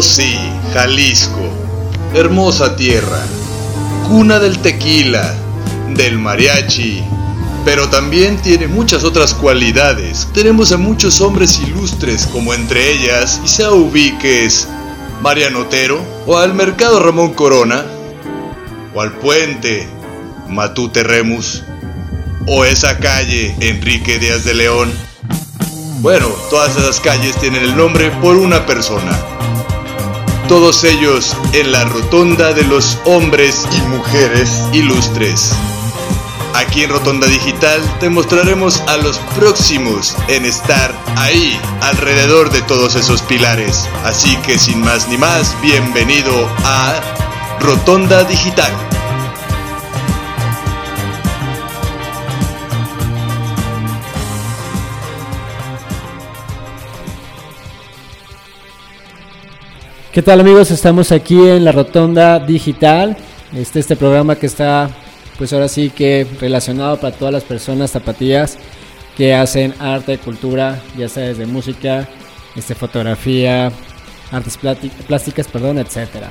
Sí, Jalisco, hermosa tierra, cuna del tequila, del mariachi, pero también tiene muchas otras cualidades. Tenemos a muchos hombres ilustres, como entre ellas Isao Ubiques, Mariano Otero, o al Mercado Ramón Corona, o al Puente Matute Remus, o esa calle Enrique Díaz de León. Bueno, todas esas calles tienen el nombre por una persona. Todos ellos en la rotonda de los hombres y mujeres ilustres. Aquí en Rotonda Digital te mostraremos a los próximos en estar ahí, alrededor de todos esos pilares. Así que sin más ni más, bienvenido a Rotonda Digital. ¿Qué tal amigos? Estamos aquí en la Rotonda Digital. Este, este programa que está, pues ahora sí que relacionado para todas las personas zapatillas que hacen arte, cultura, ya sea desde música, este, fotografía, artes plásticas, perdón, etcétera.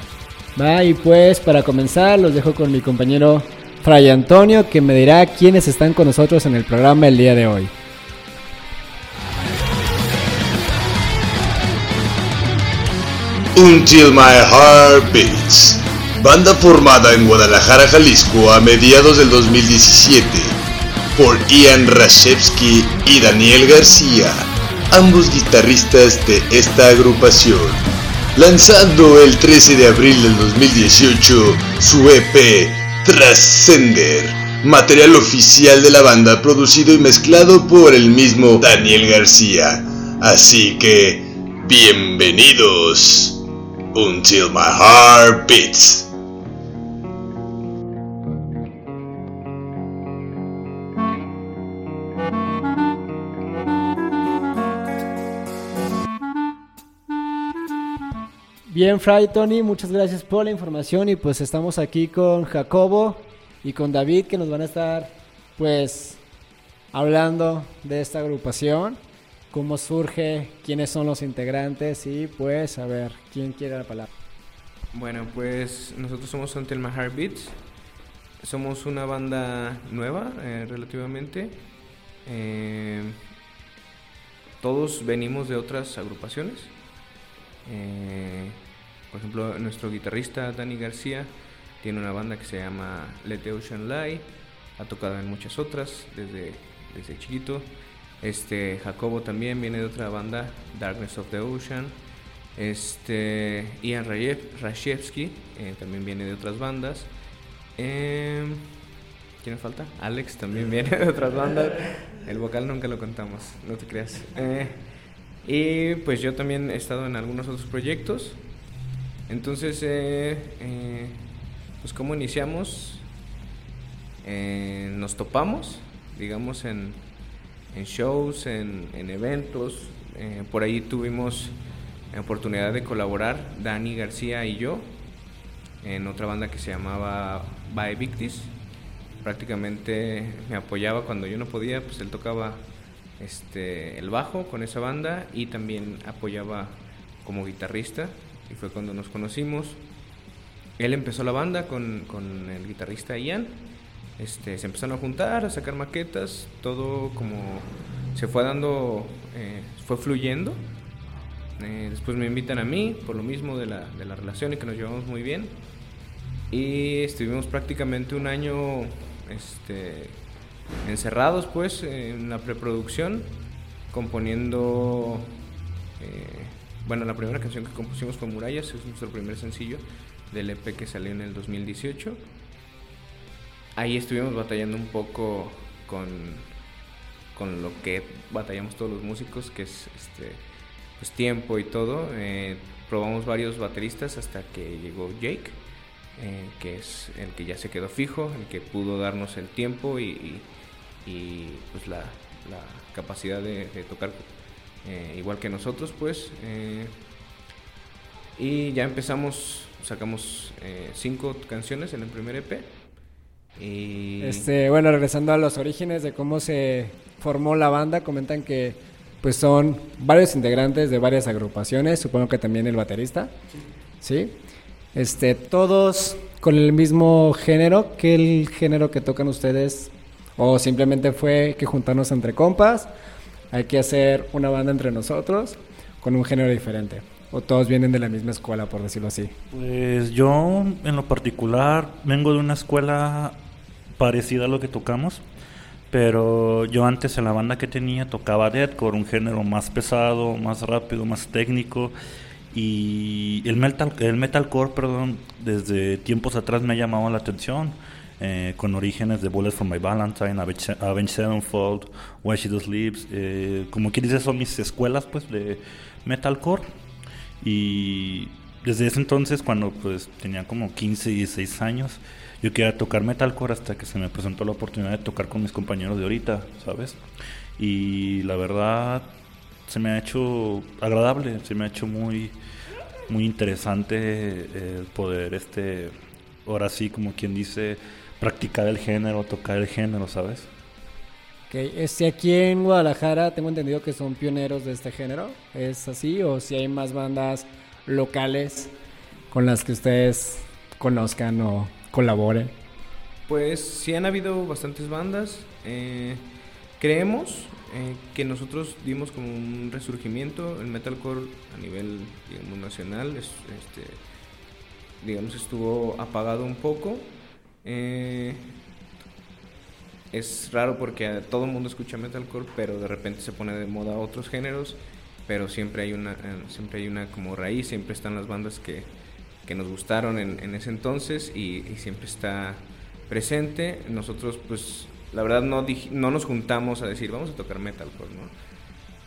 Y pues para comenzar los dejo con mi compañero Fray Antonio que me dirá quiénes están con nosotros en el programa el día de hoy. Until My Heart Beats, banda formada en Guadalajara, Jalisco a mediados del 2017 por Ian Rashevsky y Daniel García, ambos guitarristas de esta agrupación, lanzando el 13 de abril del 2018 su EP Transcender, material oficial de la banda producido y mezclado por el mismo Daniel García. Así que, bienvenidos. Until my heart beats. Bien, Fray Tony, muchas gracias por la información y pues estamos aquí con Jacobo y con David que nos van a estar pues hablando de esta agrupación, cómo surge, quiénes son los integrantes y pues a ver, ¿quién quiere la palabra? Bueno, pues nosotros somos Until My Heart Beats. Somos una banda nueva eh, relativamente. Eh, todos venimos de otras agrupaciones. Eh, por ejemplo, nuestro guitarrista Dani García tiene una banda que se llama Let the Ocean Lie. Ha tocado en muchas otras desde, desde chiquito. Este Jacobo también viene de otra banda, Darkness of the Ocean. Este Ian Rashevsky eh, también viene de otras bandas. Eh, ¿Quién falta? Alex también viene de otras bandas. El vocal nunca lo contamos, no te creas. Eh, y pues yo también he estado en algunos otros proyectos. Entonces, eh, pues cómo iniciamos, nos topamos, digamos, en, en shows, en, en eventos. Eh, por ahí tuvimos la oportunidad de colaborar, Dani García y yo, en otra banda que se llamaba By Victis. Prácticamente me apoyaba cuando yo no podía, pues él tocaba este, el bajo con esa banda y también apoyaba como guitarrista y fue cuando nos conocimos. Él empezó la banda con, con el guitarrista Ian, este, se empezaron a juntar, a sacar maquetas, todo como se fue dando, eh, fue fluyendo. Eh, después me invitan a mí, por lo mismo de la, de la relación y que nos llevamos muy bien. Y estuvimos prácticamente un año este, encerrados pues en la preproducción, componiendo, eh, bueno, la primera canción que compusimos con Murallas es nuestro primer sencillo del EP que salió en el 2018. Ahí estuvimos batallando un poco con, con lo que batallamos todos los músicos, que es este, pues, tiempo y todo. Eh, probamos varios bateristas hasta que llegó Jake. Eh, que es el que ya se quedó fijo, el que pudo darnos el tiempo y, y, pues la, la, capacidad de, tocar eh, igual que nosotros, pues. Y ya empezamos, sacamos cinco canciones en el primer EP. Este, bueno, regresando a los orígenes de cómo se formó la banda, comentan que pues son varios integrantes de varias agrupaciones, supongo que también el baterista. Sí. Este, todos con el mismo género que el género que tocan ustedes o simplemente fue que juntarnos entre compas, hay que hacer una banda entre nosotros con un género diferente. ¿O todos vienen de la misma escuela, por decirlo así? Pues yo, en lo particular, vengo de una escuela parecida a lo que tocamos. Pero yo antes en la banda que tenía tocaba deathcore, un género más pesado, más rápido, más técnico. Y el, metal, el metalcore, perdón, desde tiempos atrás me ha llamado la atención. Eh, con orígenes de Bullets from My Valentine, Avenged Sevenfold, Why She Does Lives. Eh, como que dice, son mis escuelas pues de metalcore. Y desde ese entonces, cuando pues tenía como 15, 16 años, yo quería tocar metalcore hasta que se me presentó la oportunidad de tocar con mis compañeros de ahorita, ¿sabes? Y la verdad se me ha hecho agradable, se me ha hecho muy muy interesante eh, poder este ahora sí como quien dice practicar el género, tocar el género, ¿sabes? Ok, este, aquí en Guadalajara tengo entendido que son pioneros de este género, ¿es así? ¿O si hay más bandas locales con las que ustedes conozcan o colaboren? Pues sí han habido bastantes bandas. Eh, creemos eh, que nosotros dimos como un resurgimiento. El metalcore a nivel digamos, nacional este, digamos estuvo apagado un poco. Eh, es raro porque todo el mundo escucha metalcore, pero de repente se pone de moda otros géneros. Pero siempre hay una, siempre hay una como raíz, siempre están las bandas que, que nos gustaron en, ese entonces y, siempre está presente. Nosotros, pues, la verdad no, no nos juntamos a decir, vamos a tocar metalcore, ¿no?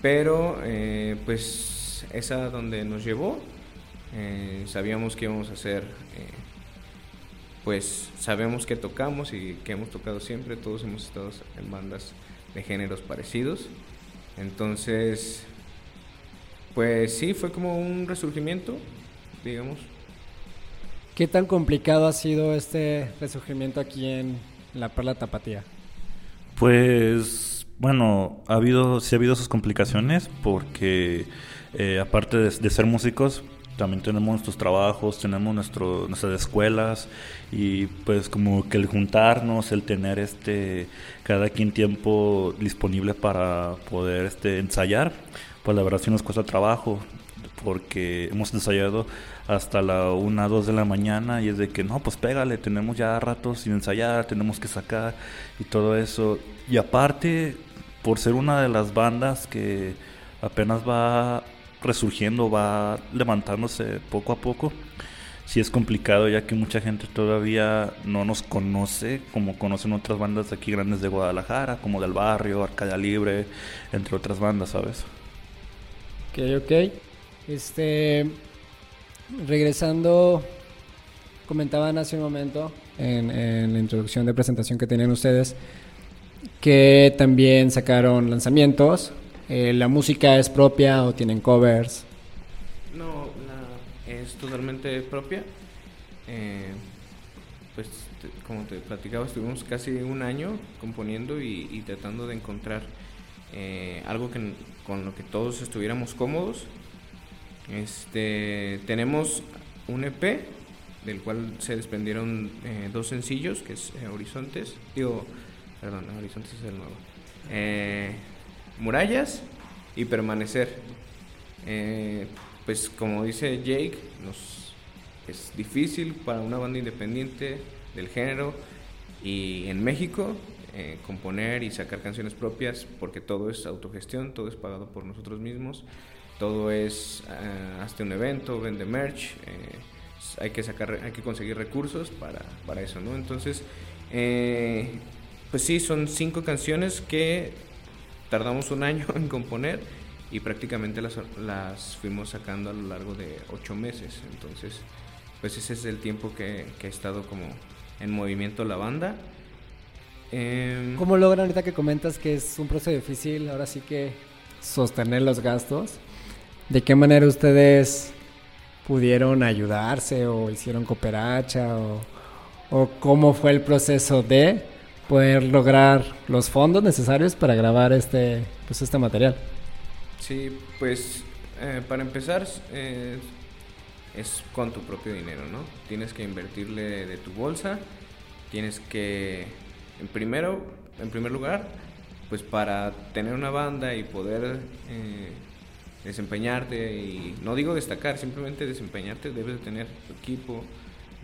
Pero, eh, pues, esa donde nos llevó, eh, sabíamos que íbamos a hacer, eh, pues, sabemos que tocamos y que hemos tocado siempre, todos hemos estado en bandas de géneros parecidos. Entonces, pues sí, fue como un resurgimiento, digamos, ¿Qué tan complicado ha sido este resurgimiento aquí en la Perla Tapatía? Pues bueno, ha habido, sí ha habido sus complicaciones porque eh, aparte de, ser músicos, también tenemos nuestros trabajos, tenemos nuestro, nuestras escuelas y pues como que el juntarnos, el tener este cada quien tiempo disponible para poder este ensayar, pues la verdad sí nos cuesta trabajo porque hemos ensayado hasta la 1, 2 de la mañana y es de que no, pues pégale, tenemos ya ratos sin ensayar, tenemos que sacar y todo eso. Y aparte, por ser una de las bandas que apenas va resurgiendo, va levantándose poco a poco, sí es complicado ya que mucha gente todavía no nos conoce como conocen otras bandas aquí grandes de Guadalajara, como del barrio, Arcadia Libre, entre otras bandas, ¿sabes? Ok, ok. Este, regresando, comentaban hace un momento en, la introducción de presentación que tenían ustedes que también sacaron lanzamientos. Eh, ¿La música es propia o tienen covers? No, es totalmente propia. Eh, pues como te platicaba, estuvimos casi un año componiendo y, tratando de encontrar eh, algo que, con lo que todos estuviéramos cómodos este, tenemos un EP del cual se desprendieron eh, dos sencillos, que es eh, Horizontes, digo, perdón, Horizontes es el nuevo, eh, Murallas y Permanecer. pues como dice Jake, nos, es difícil para una banda independiente del género y en México componer y sacar canciones propias porque todo es autogestión, todo es pagado por nosotros mismos todo es uh, hasta un evento, vende merch, eh, hay que sacar, hay que conseguir recursos para, para eso, ¿no? Entonces, eh, pues sí, son cinco canciones que tardamos un año en componer y prácticamente las, las fuimos sacando a lo largo de ocho meses. Entonces, pues ese es el tiempo que, que ha estado como en movimiento la banda. Eh, ¿Cómo logran ahorita que comentas que es un proceso difícil, ahora sí que sostener los gastos? ¿De qué manera ustedes pudieron ayudarse o hicieron cooperacha o, cómo fue el proceso de poder lograr los fondos necesarios para grabar este, pues este material? Sí, pues eh, para empezar eh, es con tu propio dinero, ¿no? Tienes que invertirle de tu bolsa, tienes que, en primero, en primer lugar, pues para tener una banda y poder eh, desempeñarte y no digo destacar, simplemente desempeñarte debes de tener tu equipo,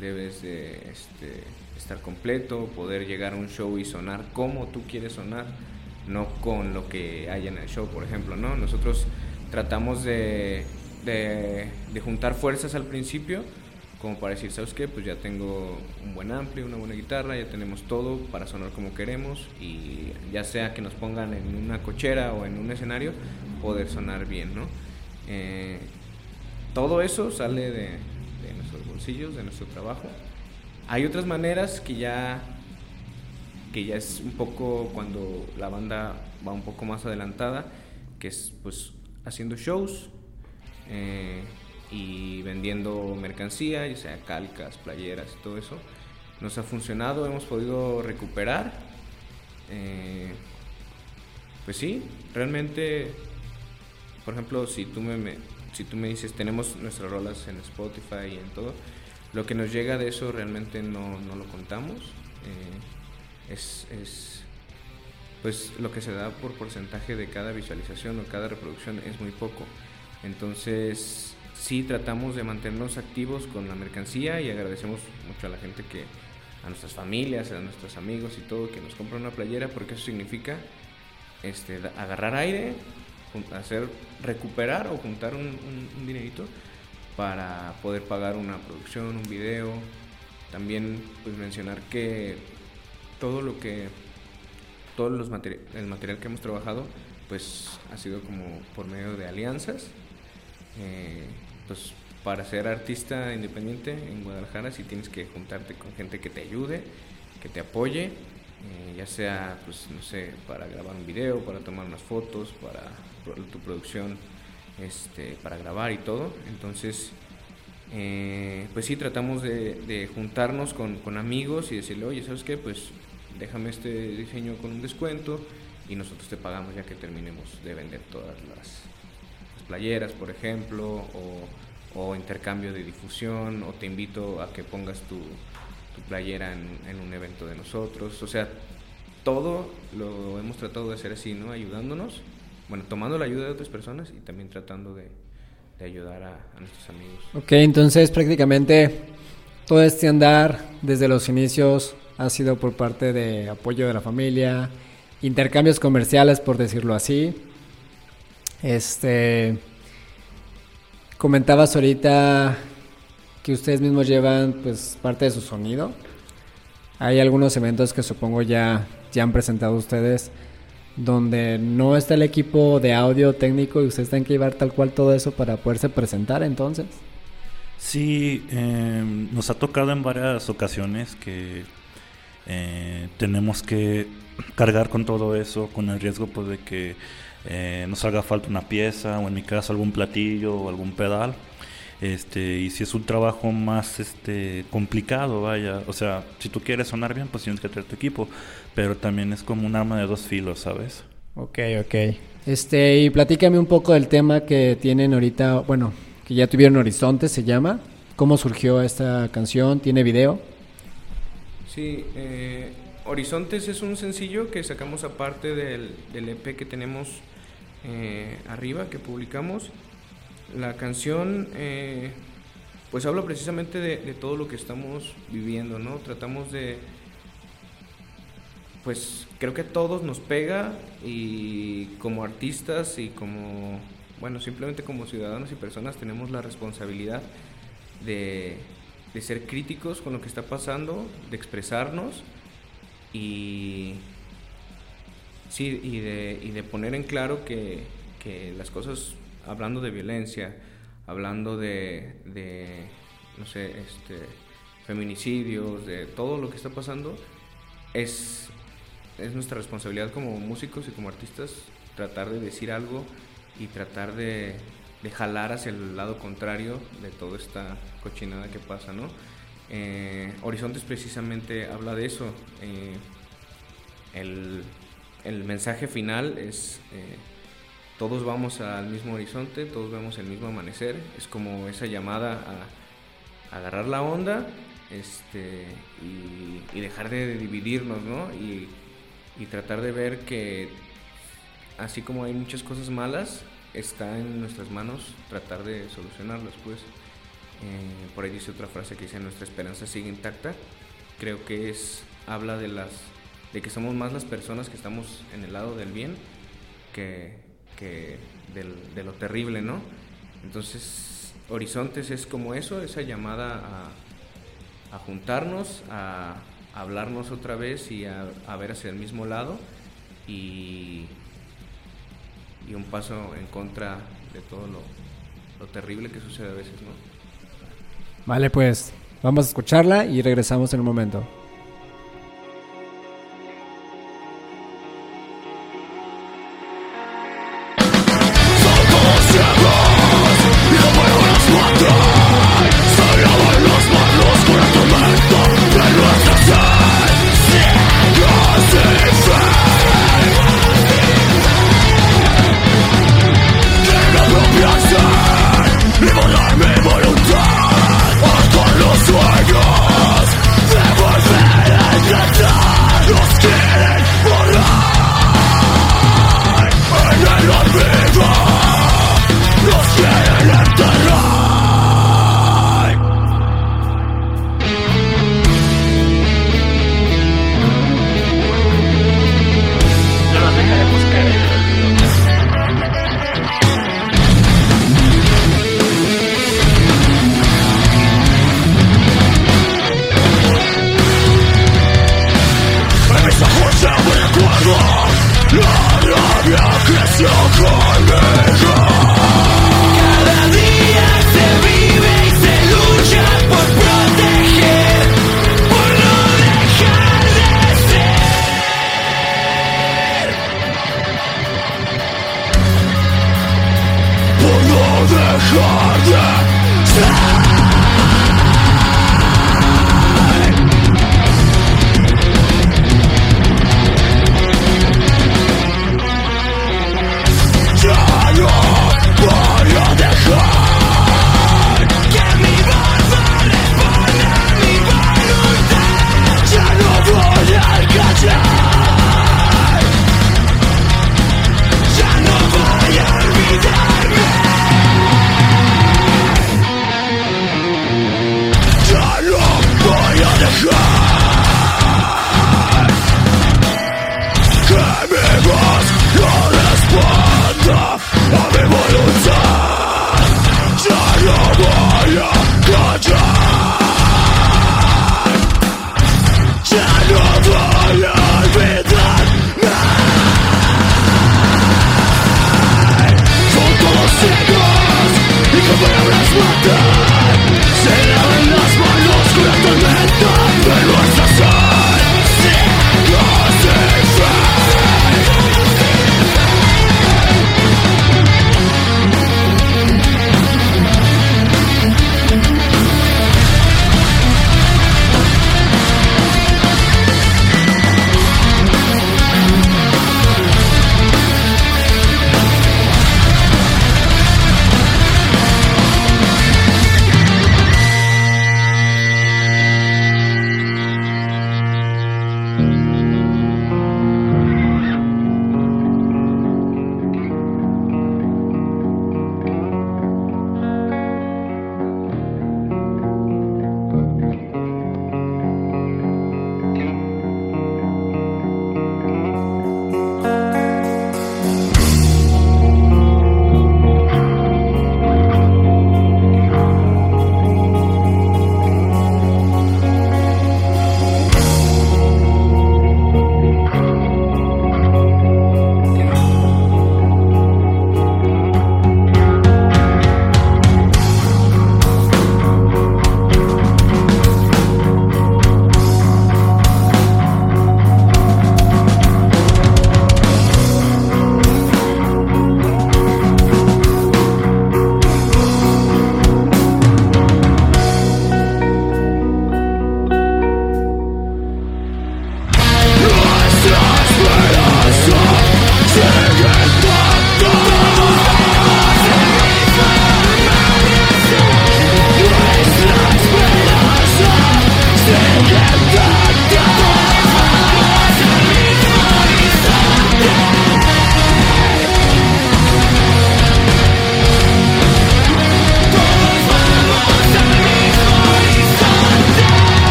debes de este, estar completo, poder llegar a un show y sonar como tú quieres sonar, no con lo que hay en el show, por ejemplo, ¿no? Nosotros tratamos de, de, de juntar fuerzas al principio como para decir, ¿sabes qué? Pues ya tengo un buen ampli, una buena guitarra, ya tenemos todo para sonar como queremos y ya sea que nos pongan en una cochera o en un escenario, poder sonar bien, ¿no? Eh, todo eso sale de, nuestros bolsillos, de nuestro trabajo. Hay otras maneras que ya que ya es un poco cuando la banda va un poco más adelantada, que es pues haciendo shows, eh, y vendiendo mercancía, ya sea calcas, playeras y todo eso. Nos ha funcionado, hemos podido recuperar. Eh, pues sí, realmente, por ejemplo, si tú me, si tú me dices, tenemos nuestras rolas en Spotify y en todo, lo que nos llega de eso realmente no, no lo contamos. Eh, es, es, pues lo que se da por porcentaje de cada visualización o cada reproducción es muy poco. Entonces, sí tratamos de mantenernos activos con la mercancía y agradecemos mucho a la gente que, a nuestras familias, a nuestros amigos y todo, que nos compran una playera porque eso significa este, agarrar aire, hacer, recuperar o juntar un, dinerito para poder pagar una producción, un video. También pues mencionar que todo lo que, todo los el material que hemos trabajado pues ha sido como por medio de alianzas. Eh, pues para ser artista independiente en Guadalajara sí tienes que juntarte con gente que te ayude, que te apoye, eh, ya sea, pues no sé, para grabar un video, para tomar unas fotos, para tu producción, este, para grabar y todo. Entonces, eh, pues sí, tratamos de, juntarnos con, con, amigos y decirle, oye, ¿sabes qué? Pues déjame este diseño con un descuento y nosotros te pagamos ya que terminemos de vender todas las, playeras, por ejemplo, o, intercambio de difusión, o te invito a que pongas tu, playera en, un evento de nosotros. O sea, todo lo hemos tratado de hacer así, ¿no? Ayudándonos, bueno, tomando la ayuda de otras personas y también tratando de, ayudar a, a, nuestros amigos. Ok, entonces prácticamente todo este andar desde los inicios ha sido por parte de apoyo de la familia, intercambios comerciales, por decirlo así, este. Comentabas ahorita que ustedes mismos llevan pues parte de su sonido. Hay algunos eventos que supongo ya, ya han presentado ustedes donde no está el equipo de audio técnico y ustedes tienen que llevar tal cual todo eso para poderse presentar entonces. Sí, em, nos ha tocado en varias ocasiones que eh, tenemos que cargar con todo eso, con el riesgo pues, de que eh, nos haga falta una pieza o en mi caso algún platillo o algún pedal. Este, y si es un trabajo más este, complicado, vaya, o sea, si tú quieres sonar bien, pues tienes que tener tu equipo, pero también es como un arma de dos filos, ¿sabes? Ok, ok. Este, y platícame un poco del tema que tienen ahorita, bueno, que ya tuvieron Horizonte, se llama. ¿Cómo surgió esta canción? ¿Tiene video? Sí, eh, Horizontes es un sencillo que sacamos aparte del, del EP que tenemos eh, arriba que publicamos. La canción eh, pues habla precisamente de, todo lo que estamos viviendo, ¿no? Tratamos de, pues creo que a todos nos pega y como artistas y como, bueno, simplemente como ciudadanos y personas tenemos la responsabilidad de, de ser críticos con lo que está pasando, de expresarnos y Sí, y de, y de poner en claro que, que, las cosas, hablando de violencia, hablando de, no sé, este, feminicidios, de todo lo que está pasando, es, es nuestra responsabilidad como músicos y como artistas tratar de decir algo y tratar de, de jalar hacia el lado contrario de toda esta cochinada que pasa, ¿no? Eh, Horizontes precisamente habla de eso. Eh, el, el mensaje final es, eh, todos vamos al mismo horizonte, todos vemos el mismo amanecer, es como esa llamada a, agarrar la onda este, y, dejar de dividirnos, ¿no? Y, tratar de ver que así como hay muchas cosas malas, está en nuestras manos tratar de solucionarlas, pues. Eh, por ahí dice otra frase que dice nuestra esperanza sigue intacta. Creo que es habla de las de que somos más las personas que estamos en el lado del bien que, que de lo terrible, ¿no? Entonces, Horizontes es como eso, esa llamada a, juntarnos, a, hablarnos otra vez y a, ver hacia el mismo lado y, y, un paso en contra de todo lo, lo terrible que sucede a veces, ¿no? Vale, pues vamos a escucharla y regresamos en un momento. Just not your skin and blood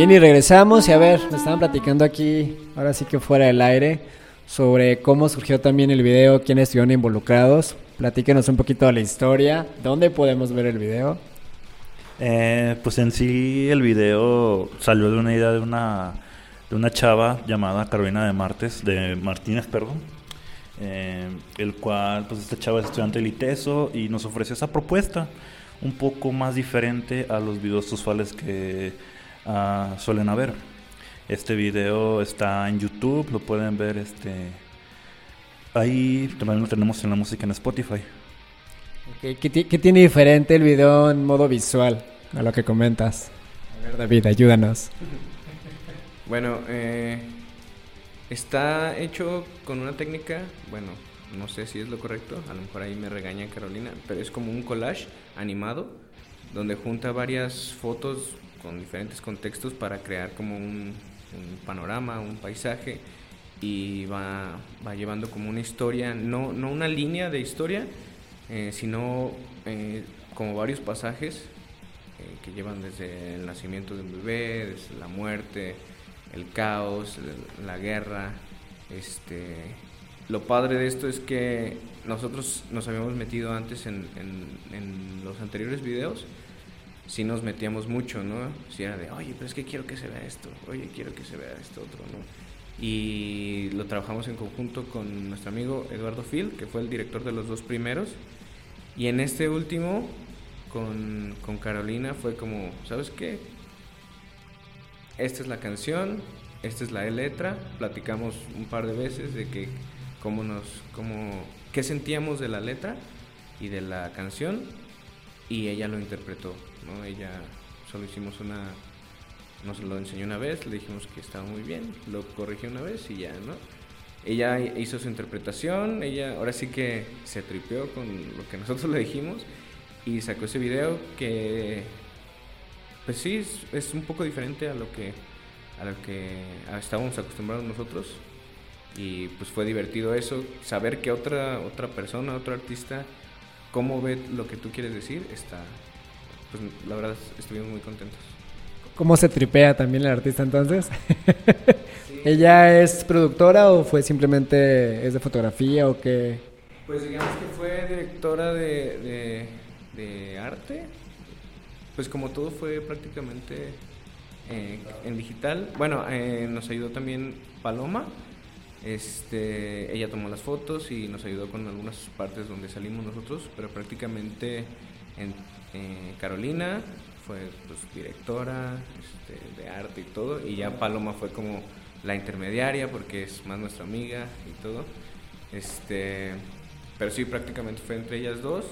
Bien, y regresamos y a ver, me estaban platicando aquí, ahora sí que fuera del aire, sobre cómo surgió también el video, quiénes estuvieron involucrados. Platíquenos un poquito de la historia, dónde podemos ver el video. Eh, pues en sí el video salió de una idea de una, de una chava llamada Carolina de Martes, de Martínez, perdón. eh, el cual, pues esta chava es estudiante del ITESO y nos ofreció esa propuesta un poco más diferente a los videos usuales que ah, suelen haber. Este video está en YouTube, lo pueden ver este ahí también lo tenemos en la música en Spotify. ¿Qué, qué tiene diferente el video en modo visual a lo que comentas? A ver, David, ayúdanos. Bueno, eh, está hecho con una técnica, bueno, no sé si es lo correcto, a lo mejor ahí me regaña Carolina, pero es como un collage animado donde junta varias fotos con diferentes contextos para crear como un, un panorama, un paisaje y va, va llevando como una historia, no, no una línea de historia, eh, sino eh, como varios pasajes eh, que llevan desde el nacimiento de un bebé, desde la muerte, el caos, la guerra. Este, lo padre de esto es que nosotros nos habíamos metido antes en, en- en los anteriores videos, sí nos metíamos mucho, ¿no? Si era de, oye, pero es que quiero que se vea esto, oye, quiero que se vea esto otro, ¿no? Y lo trabajamos en conjunto con nuestro amigo Eduardo Phil, que fue el director de los dos primeros. Y en este último, con, con Carolina, fue como, ¿sabes qué? Esta es la canción, esta es la letra. Platicamos un par de veces de que cómo nos, cómo, qué sentíamos de la letra y de la canción. Y ella lo interpretó, Ella solo hicimos una, nos lo enseñó una vez, le dijimos que estaba muy bien, lo corrigió una vez y ya, ¿no? Ella hizo su interpretación, ella ahora sí que se tripeó con lo que nosotros le dijimos y sacó ese video que pues sí es, es un poco diferente a lo que a lo que estábamos acostumbrados nosotros y pues fue divertido eso saber que otra otra persona otro artista cómo ve lo que tú quieres decir está pues la verdad estuvimos muy contentos ¿Cómo se tripea también el artista entonces? ¿Ella es productora o fue simplemente es de fotografía o qué? Pues digamos que fue directora de, de, de arte. Pues como todo fue prácticamente eh, en digital. Bueno, eh, nos ayudó también Paloma. Este, ella tomó las fotos y nos ayudó con algunas partes donde salimos nosotros, pero prácticamente en, eh, Carolina fue pues, directora este, de arte y todo, y ya Paloma fue como la intermediaria porque es más nuestra amiga y todo. Este, pero sí, prácticamente fue entre ellas dos.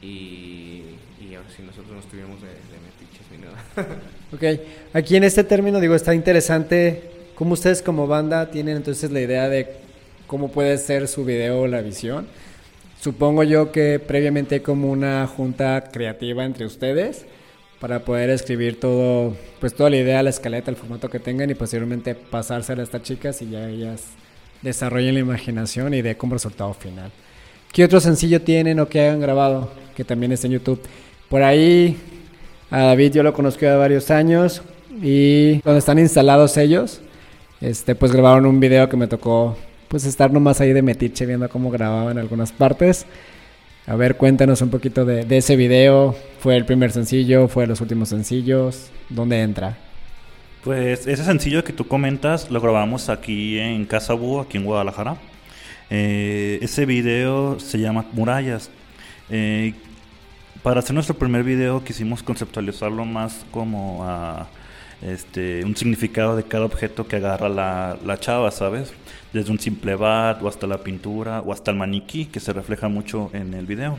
Y, y ahora sí, nosotros no estuvimos de, metiches ni nada. Ok, aquí en este término digo, está interesante cómo ustedes como banda tienen entonces la idea de cómo puede ser su video la visión. Supongo yo que previamente hay como una junta creativa entre ustedes para poder escribir todo, pues toda la idea, la escaleta, el formato que tengan y posteriormente pasársela a estas chicas y ya ellas desarrollen la imaginación y de como resultado final. ¿Qué otro sencillo tienen o que hayan grabado que también está en YouTube? Por ahí a David yo lo conozco de varios años y donde están instalados ellos, este, pues grabaron un video que me tocó pues estar nomás ahí de metiche viendo cómo grababan algunas partes. A ver, cuéntanos un poquito de, de ese video. ¿Fue el primer sencillo? ¿Fue los últimos sencillos? ¿Dónde entra? Pues ese sencillo que tú comentas lo grabamos aquí en Casa Búho, aquí en Guadalajara. Eh, ese video se llama Murallas. Eh, para hacer nuestro primer video quisimos conceptualizarlo más como a este, un significado de cada objeto que agarra la, la chava, ¿sabes? Desde un simple bat o hasta la pintura o hasta el maniquí que se refleja mucho en el video.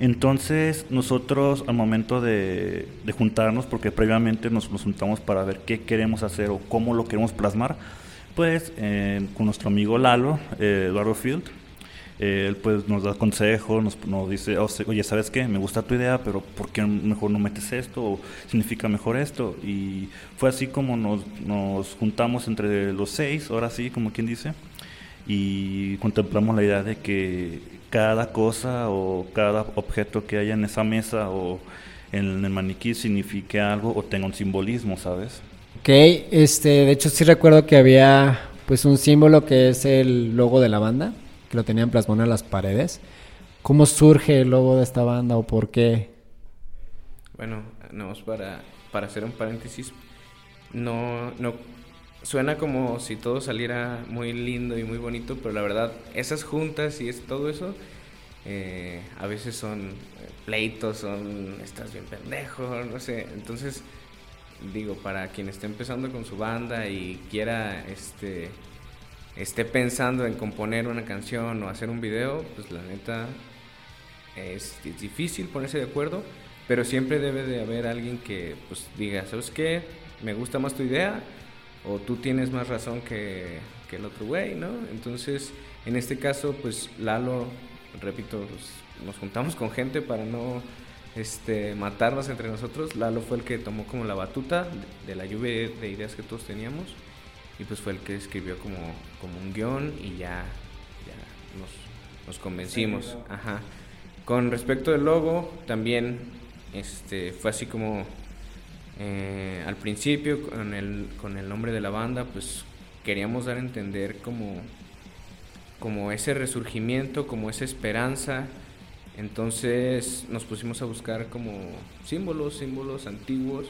Entonces nosotros al momento de, de juntarnos, porque previamente nos, nos juntamos para ver qué queremos hacer o cómo lo queremos plasmar, pues eh, con nuestro amigo Lalo, eh, Eduardo Field, él pues nos da consejos, nos, nos dice, "Oh, oye, ¿sabes qué? Me gusta tu idea, pero ¿por qué mejor no metes esto? ¿O significa mejor esto? Y fue así como nos, nos juntamos entre los seis, ahora sí, como quien dice, y contemplamos la idea de que cada cosa o cada objeto que haya en esa mesa o en el maniquí signifique algo o tenga un simbolismo, ¿sabes? Ok, este, de hecho sí recuerdo que había pues un símbolo que es el logo de la banda, lo tenían plasmado en las paredes. ¿Cómo surge el logo de esta banda o por qué? Bueno, no, para, para hacer un paréntesis, no, no suena como si todo saliera muy lindo y muy bonito, pero la verdad, esas juntas y es todo eso, eh, a veces son pleitos, son estás bien pendejo, no sé. Entonces, digo, para quien esté empezando con su banda y quiera este esté pensando en componer una canción o hacer un video, pues la neta es, difícil ponerse de acuerdo, pero siempre debe de haber alguien que pues diga, ¿sabes qué? Me gusta más tu idea o tú tienes más razón que, que el otro güey, ¿no? Entonces, en este caso, pues Lalo, repito, pues, nos juntamos con gente para no este, matarnos entre nosotros. Lalo fue el que tomó como la batuta de, la lluvia de ideas que todos teníamos y pues fue el que escribió como, como un guion y ya, ya nos, nos convencimos. Ajá. Con respecto del logo, también este, fue así como eh, al principio con el, con el nombre de la banda, pues queríamos dar a entender como, como ese resurgimiento, como esa esperanza entonces nos pusimos a buscar como símbolos, símbolos antiguos.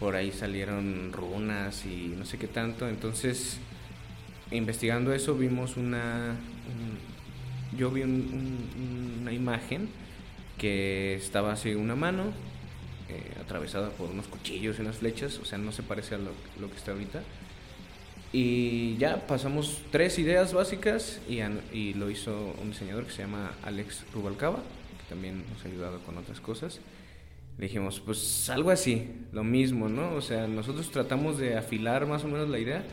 Por ahí salieron runas y no sé qué tanto. Entonces, investigando eso, vimos una. yo vi una imagen que estaba así una mano eh, atravesada por unos cuchillos y unas flechas. O sea, no se parece a lo, lo que está ahorita. Y ya pasamos tres ideas básicas y, y, lo hizo un diseñador que se llama Alex Rubalcaba, que también nos ha ayudado con otras cosas. Le dijimos, pues algo así, lo mismo, ¿no? O sea, nosotros tratamos de afilar más o menos la idea,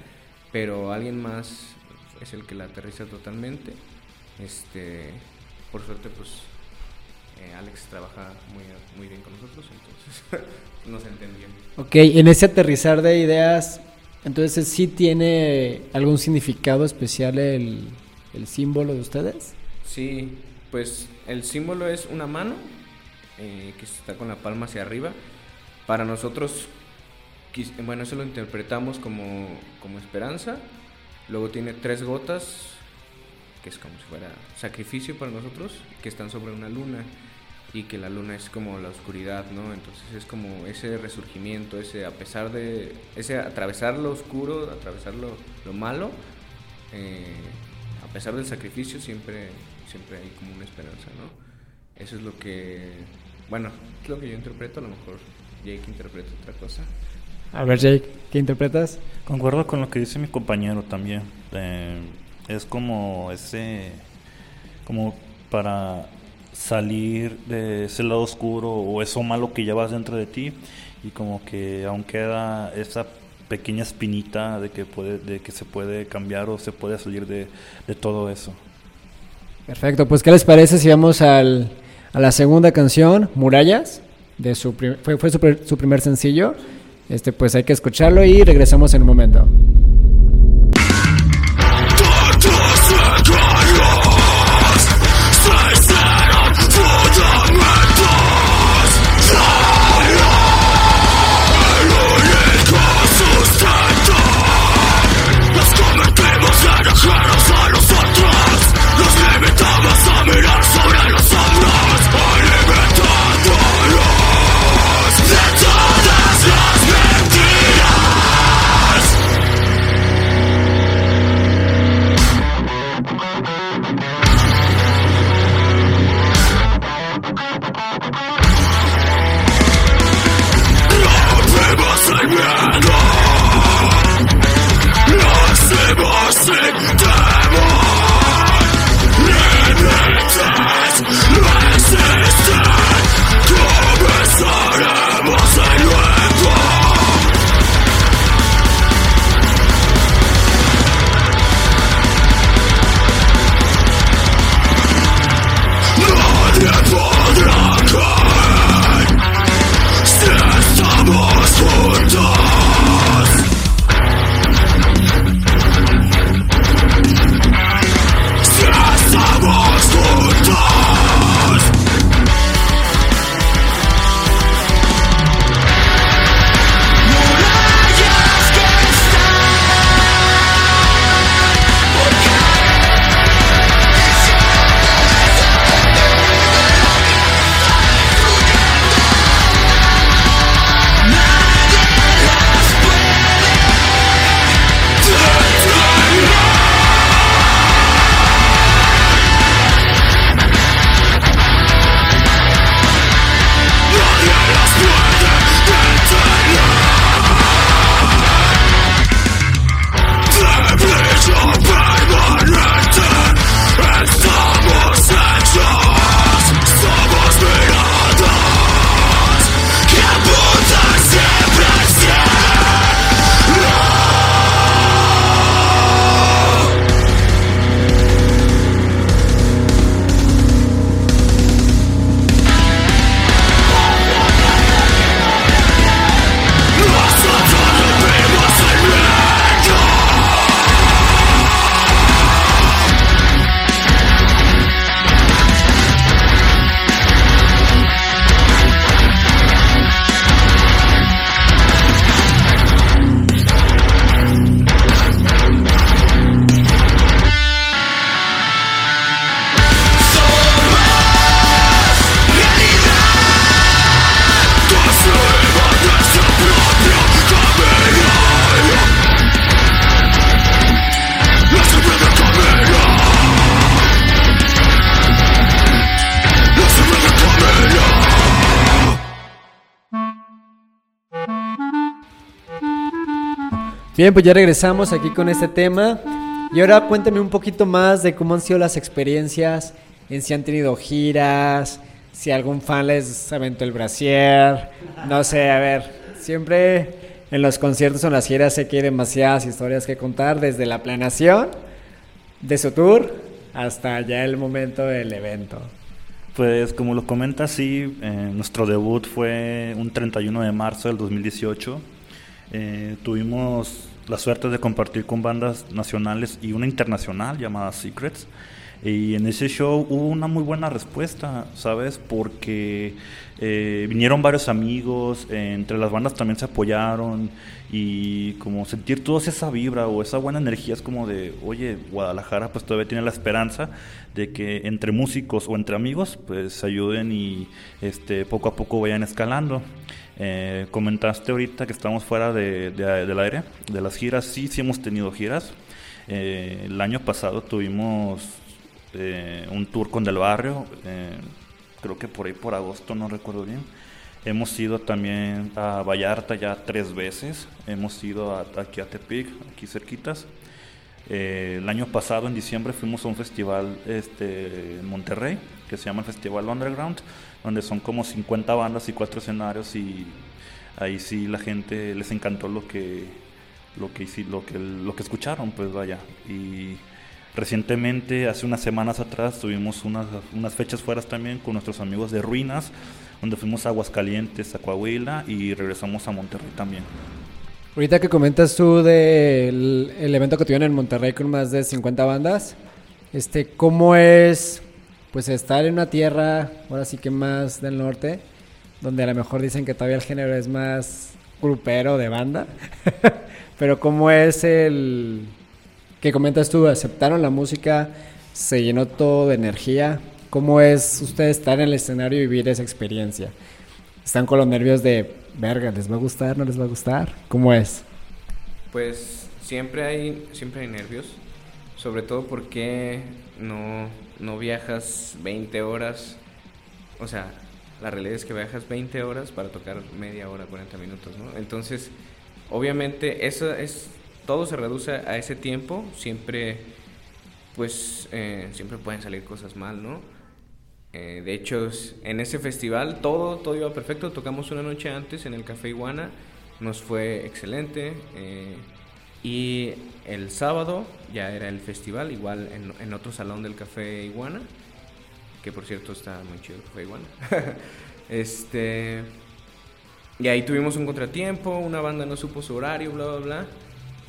pero alguien más es el que la aterriza totalmente. Este, por suerte, pues eh, Alex trabaja muy, muy bien con nosotros, entonces nos entendieron. Ok, en ese aterrizar de ideas, entonces, ¿sí tiene algún significado especial el, símbolo de ustedes? Sí, pues el símbolo es una mano eh, que está con la palma hacia arriba. Para nosotros, bueno, eso lo interpretamos como, como esperanza. Luego tiene tres gotas, que es como si fuera sacrificio para nosotros, que están sobre una luna y que la luna es como la oscuridad, ¿no? Entonces es como ese resurgimiento, ese a pesar de, ese atravesar lo oscuro, atravesar lo, malo, eh, a pesar del sacrificio siempre, siempre hay como una esperanza, ¿no? Eso es lo que, bueno, es lo que yo interpreto, a lo mejor Jake interpreta otra cosa. A ver Jake, ¿qué interpretas? Concuerdo con lo que dice mi compañero también. Eh, es como ese, como para salir de ese lado oscuro o eso malo que llevas dentro de ti y como que aún queda esa pequeña espinita de que puede de que se puede cambiar o se puede salir de, todo eso perfecto pues qué les parece si vamos al, a la segunda canción murallas de su fue, fue su, su primer sencillo. Este pues hay que escucharlo y regresamos en un momento Bien, pues ya regresamos aquí con este tema. Y ahora cuéntame un poquito más de cómo han sido las experiencias, en si han tenido giras, si algún fan les aventó el brasier, no sé, a ver, siempre en los conciertos o en las giras sé que hay demasiadas historias que contar, desde la planeación de su tour hasta ya el momento del evento. Pues como lo comenta, sí, eh, nuestro debut fue un 31 de marzo del 2018. Eh, tuvimos la suerte de compartir con bandas nacionales y una internacional llamada Secrets. Y en ese show hubo una muy buena respuesta, ¿sabes? Porque eh, vinieron varios amigos, entre las bandas también se apoyaron y como sentir toda esa vibra o esa buena energía es como de, oye, Guadalajara pues todavía tiene la esperanza de que entre músicos o entre amigos pues se ayuden y este, poco a poco vayan escalando. Eh, comentaste ahorita que estamos fuera de, del aire, de las giras, sí, sí hemos tenido giras. Eh, el año pasado tuvimos eh, un tour con Del Barrio, eh, creo que por ahí por agosto, no recuerdo bien. Hemos ido también a Vallarta ya tres veces, hemos ido aquí a Tepic, aquí cerquitas. Eh, el año pasado, en diciembre, fuimos a un festival este, en Monterrey, que se llama el Festival Underground, donde son como 50 bandas y cuatro escenarios y ahí sí la gente les encantó lo que, lo que, lo que, lo que escucharon, pues vaya. Recientemente, hace unas semanas atrás, tuvimos unas, unas fechas fuera también con nuestros amigos de Ruinas, donde fuimos a Aguascalientes, a Coahuila y regresamos a Monterrey también. Ahorita que comentas tú del el evento que tuvieron en Monterrey con más de 50 bandas, este, ¿cómo es pues estar en una tierra, ahora sí que más del norte, donde a lo mejor dicen que todavía el género es más grupero de banda, pero cómo es el ¿Qué comentas tú? ¿Aceptaron la música? ¿Se llenó todo de energía? ¿Cómo es usted estar en el escenario y vivir esa experiencia? ¿Están con los nervios de, verga, ¿les va a gustar? ¿No les va a gustar? ¿Cómo es? Pues siempre hay, siempre hay nervios, sobre todo porque no, no viajas 20 horas, o sea, la realidad es que viajas 20 horas para tocar media hora, 40 minutos, ¿no? Entonces, obviamente, eso es todo se reduce a ese tiempo, siempre, pues, eh, siempre pueden salir cosas mal, ¿no? Eh, de hecho, en ese festival todo, todo iba perfecto, tocamos una noche antes en el Café Iguana, nos fue excelente, eh, y el sábado ya era el festival, igual en, otro salón del Café Iguana, que por cierto está muy chido el Café Iguana. este, y ahí tuvimos un contratiempo, una banda no supo su horario, bla, bla, bla.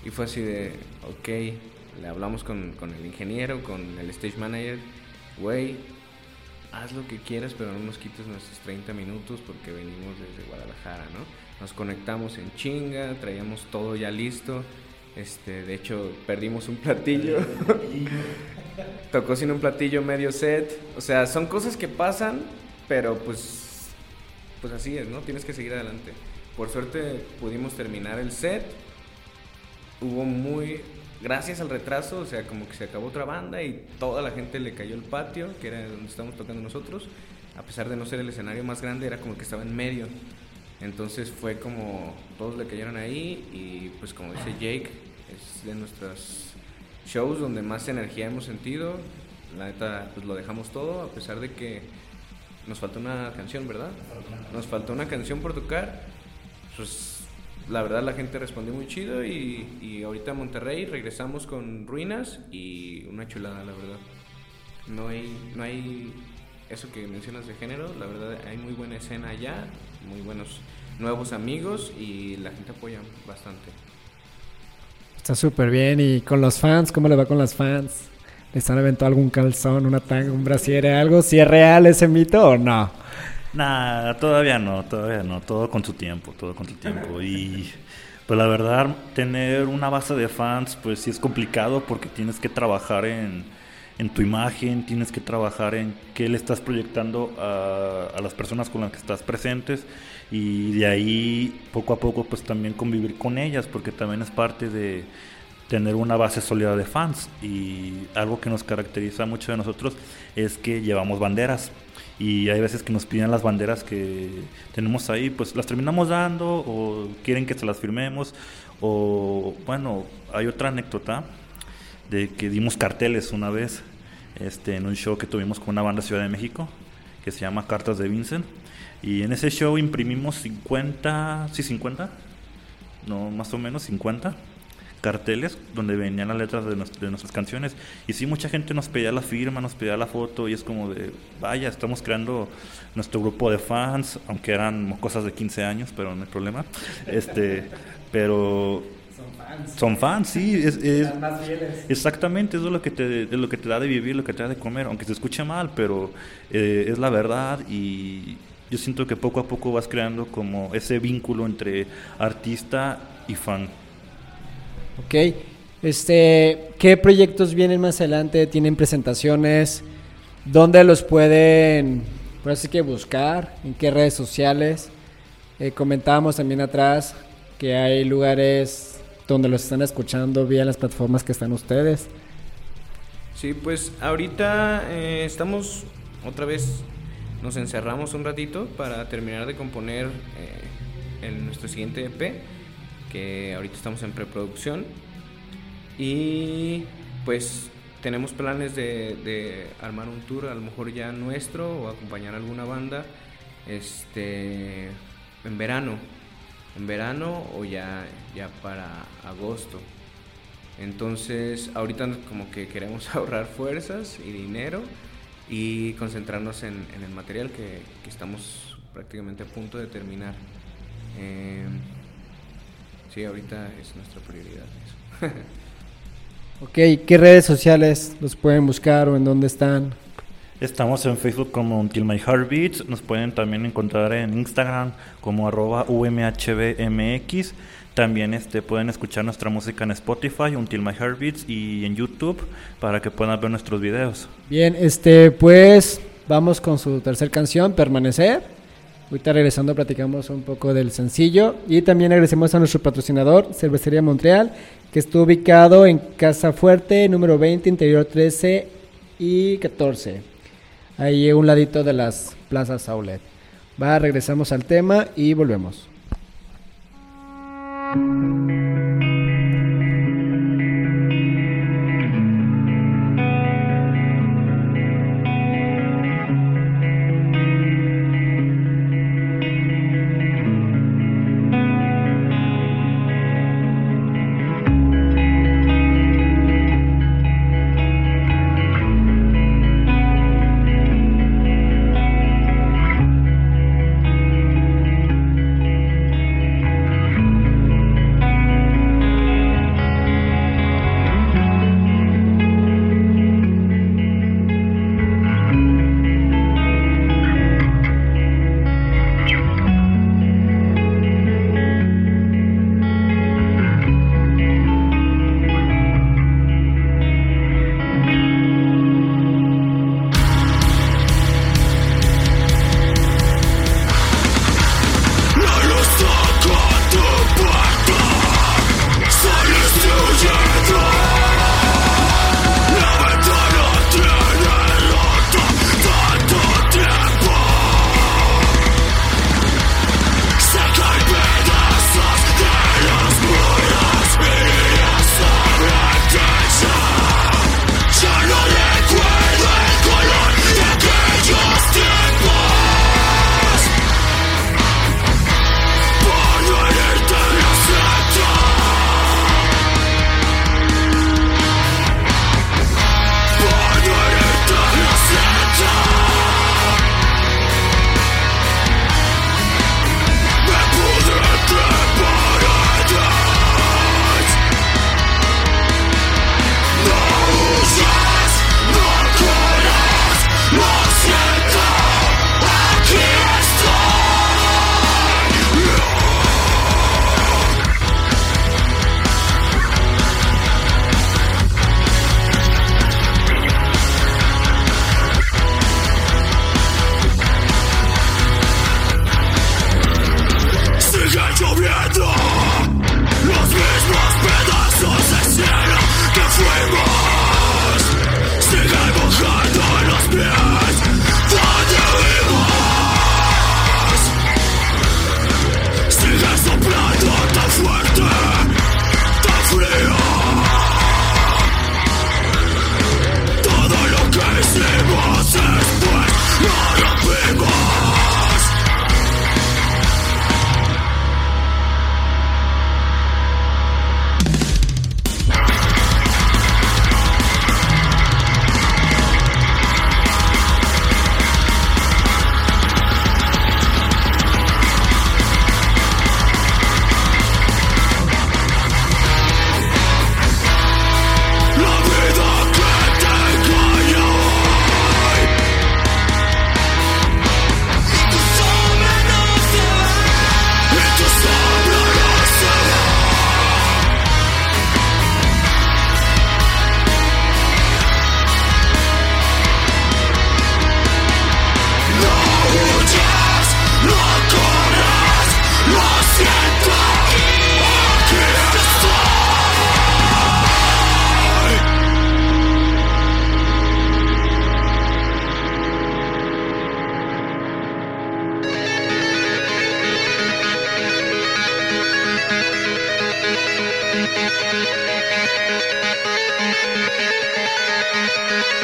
Y fue así de, ok, le hablamos con, con el ingeniero, con el stage manager, güey, haz lo que quieras, pero no nos quites nuestros 30 minutos porque venimos desde Guadalajara, ¿no? Nos conectamos en chinga, traíamos todo ya listo. Este, de hecho, perdimos un platillo. Tocó sin un platillo medio set. O sea, son cosas que pasan, pero pues, pues así es, ¿no? Tienes que seguir adelante. Por suerte pudimos terminar el set hubo muy, gracias al retraso, o sea, como que se acabó otra banda y toda la gente le cayó el patio, que era donde estamos tocando nosotros, a pesar de no ser el escenario más grande, era como que estaba en medio. Entonces fue como todos le cayeron ahí y pues como dice Jake, es de nuestros shows donde más energía hemos sentido. La neta, pues lo dejamos todo, a pesar de que nos faltó una canción, ¿verdad? Nos faltó una canción por tocar. Pues la verdad la gente respondió muy chido y, y ahorita a Monterrey regresamos con ruinas y una chulada, la verdad. No hay, no hay eso que mencionas de género, la verdad hay muy buena escena allá, muy buenos nuevos amigos y la gente apoya bastante. Está súper bien. ¿Y con los fans? ¿Cómo le va con los fans? ¿Les han aventado algún calzón, una tanga, un brasier, algo? ¿Si es real ese mito o no? Nada, todavía no, todavía no, todo con su tiempo, todo con su tiempo. Y pues la verdad, tener una base de fans, pues sí es complicado porque tienes que trabajar en, en tu imagen, tienes que trabajar en qué le estás proyectando a, a, las personas con las que estás presentes. Y de ahí poco a poco pues también convivir con ellas porque también es parte de tener una base sólida de fans. Y algo que nos caracteriza mucho de nosotros es que llevamos banderas y hay veces que nos piden las banderas que tenemos ahí, pues las terminamos dando o quieren que se las firmemos o bueno, hay otra anécdota de que dimos carteles una vez este, en un show que tuvimos con una banda Ciudad de México que se llama Cartas de Vincent y en ese show imprimimos 50, sí 50, no más o menos 50 carteles donde venían las letras de, nuestras canciones. Y sí, mucha gente nos pedía la firma, nos pedía la foto y es como de, vaya, estamos creando nuestro grupo de fans, aunque eran cosas de 15 años, pero no hay problema. Este, pero son fans, sí, es, exactamente, eso es lo que te, lo que te da de vivir, lo que te da de comer, aunque se escuche mal, pero eh, es la verdad y yo siento que poco a poco vas creando como ese vínculo entre artista y fan. Ok. Este, ¿Qué proyectos vienen más adelante? ¿Tienen presentaciones? ¿Dónde los pueden, así que buscar? ¿En qué redes sociales? Eh, comentábamos también atrás que hay lugares donde los están escuchando vía las plataformas que están ustedes. Sí, pues ahorita eh, estamos otra vez, nos encerramos un ratito para terminar de componer eh, en nuestro siguiente EP ahorita estamos en preproducción. Y pues tenemos planes de, armar un tour, a lo mejor ya nuestro, o acompañar a alguna banda este, en verano. En verano o ya, ya para agosto. Entonces, ahorita como que queremos ahorrar fuerzas y dinero y concentrarnos en, el material que, estamos prácticamente a punto de terminar. Eh, sí, ahorita es nuestra prioridad ok, ¿qué redes sociales los pueden buscar o en dónde están? Estamos en Facebook como Until My Heartbeats, nos pueden también encontrar en Instagram como arroba UMHBMX. También este, pueden escuchar nuestra música en Spotify, Until My Heartbeats, y en YouTube para que puedan ver nuestros videos. Bien, este, pues vamos con su tercer canción, Permanecer. Ahorita regresando platicamos un poco del sencillo y también agradecemos a nuestro patrocinador, Cervecería Montreal, que está ubicado en Casa Fuerte, número 20, interior 13 y 14. Ahí un ladito de las plazas Aulet. Va, regresamos al tema y volvemos.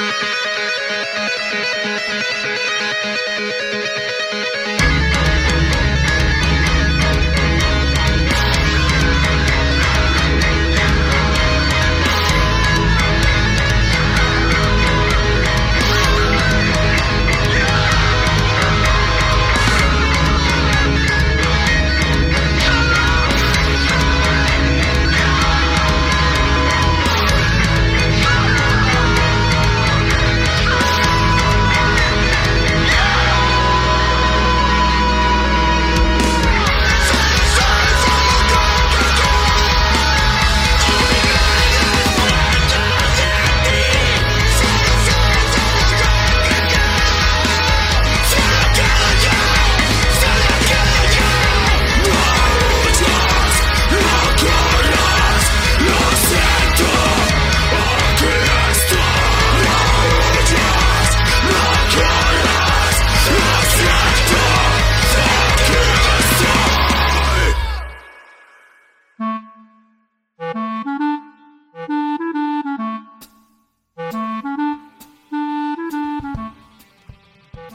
Thank you.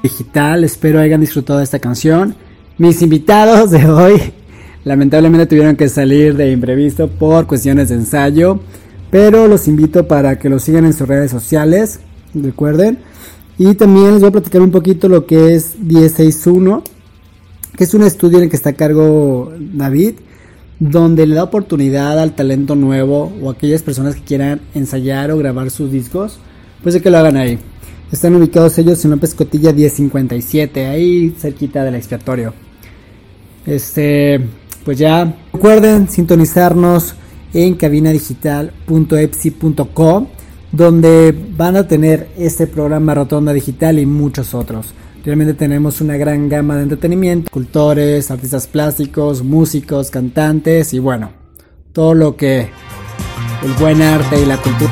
Digital. Espero hayan disfrutado de esta canción. Mis invitados de hoy lamentablemente tuvieron que salir de imprevisto por cuestiones de ensayo, pero los invito para que los sigan en sus redes sociales, recuerden. Y también les voy a platicar un poquito lo que es 161, que es un estudio en el que está a cargo David, donde le da oportunidad al talento nuevo o aquellas personas que quieran ensayar o grabar sus discos, pues de que lo hagan ahí. Están ubicados ellos en López Cotilla 1057, ahí cerquita del expiatorio. Este, pues ya recuerden sintonizarnos en cabinadigital.epsi.com donde van a tener este programa Rotonda Digital y muchos otros. Realmente tenemos una gran gama de entretenimiento, cultores, artistas plásticos, músicos, cantantes y bueno, todo lo que el buen arte y la cultura